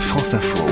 France Info.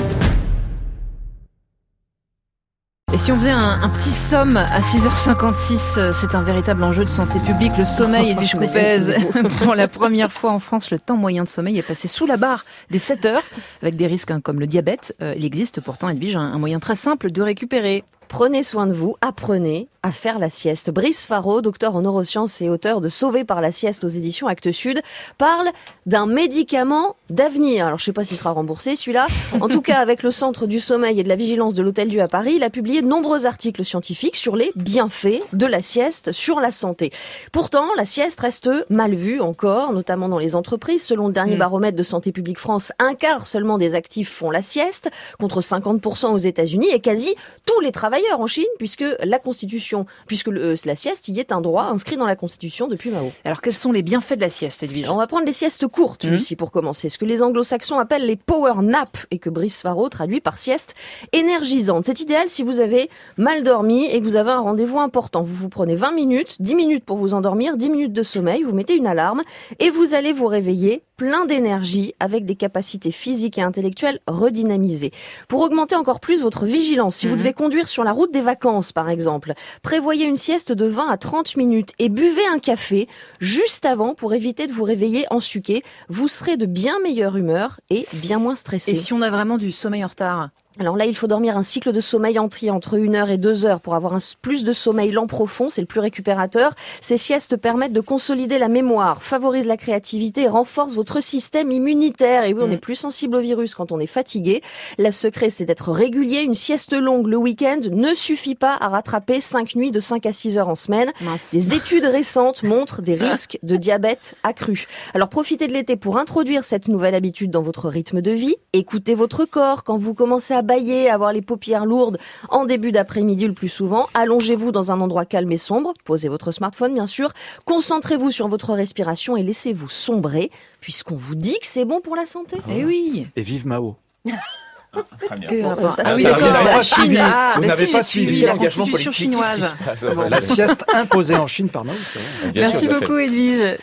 Et si on faisait un, un petit somme à 6h56, euh, c'est un véritable enjeu de santé publique. Le sommeil, Edwige Coupez, pour la première fois en France, le temps moyen de sommeil est passé sous la barre des 7 heures, avec des risques hein, comme le diabète. Euh, il existe pourtant, Edwige, un moyen très simple de récupérer. Prenez soin de vous, apprenez à faire la sieste. Brice Faro, docteur en neurosciences et auteur de Sauvé par la sieste aux éditions Actes Sud, parle d'un médicament d'avenir. Alors je sais pas s'il sera remboursé celui-là. En tout cas, avec le Centre du sommeil et de la vigilance de l'Hôtel Dieu à Paris, il a publié de nombreux articles scientifiques sur les bienfaits de la sieste sur la santé. Pourtant, la sieste reste mal vue encore, notamment dans les entreprises. Selon le dernier Mm. baromètre de Santé publique France, un quart seulement des actifs font la sieste, contre 50% aux États-Unis et quasi tous les travailleurs en Chine, puisque la Constitution, puisque le- euh, la sieste y est un droit inscrit dans la Constitution depuis Mao. Alors quels sont les bienfaits de la sieste, Edwige? On va prendre les siestes courtes, Mhm. Lucie, pour commencer. Ce que les anglo-saxons appellent les power nap et que Brice Faro traduit par sieste énergisante. C'est idéal si vous avez mal dormi et que vous avez un rendez-vous important. Vous vous prenez 20 minutes, 10 minutes pour vous endormir, 10 minutes de sommeil, vous mettez une alarme et vous allez vous réveiller plein d'énergie avec des capacités physiques et intellectuelles redynamisées. Pour augmenter encore plus votre vigilance, si vous Mhm. devez conduire sur la route des vacances par exemple, prévoyez une sieste de 20 à 30 minutes et buvez un café juste avant pour éviter de vous réveiller en suqué. Vous serez de bien meilleure humeur et bien moins stressé. Et si on a vraiment du sommeil en retard Alors là, il faut dormir un cycle de sommeil entier entre une heure et deux heures pour avoir un, plus de sommeil lent profond, c'est le plus récupérateur. Ces siestes permettent de consolider la mémoire, favorisent la créativité et renforcent votre système immunitaire. Et oui, on Mm. est plus sensible au virus quand on est fatigué. Le secret, c'est d'être régulier. Une sieste longue le week-end ne suffit pas à rattraper cinq nuits de 5 à 6 heures en semaine. Mince. Des études récentes montrent des risques de diabète accru. Alors profitez de l'été pour introduire cette nouvelle habitude dans votre rythme de vie. Écoutez votre corps quand vous commencez à bâiller, à avoir les paupières lourdes en début d'après-midi le plus souvent. Allongez-vous dans un endroit calme et sombre. Posez votre smartphone bien sûr. Concentrez-vous sur votre respiration et laissez-vous sombrer puisqu'on vous dit que c'est bon pour la santé. Eh oui Et vive Mao. Très bien. Bon, ça, Ah oui, c'est- d'accord. vous n'avez pas suivi. Ah, Vous bah n'avez si, pas suivi l'engagement politique. chinoise. Qu'est-ce qui se passe La sieste imposée en Chine par Mao. Bien Merci beaucoup, Edwige.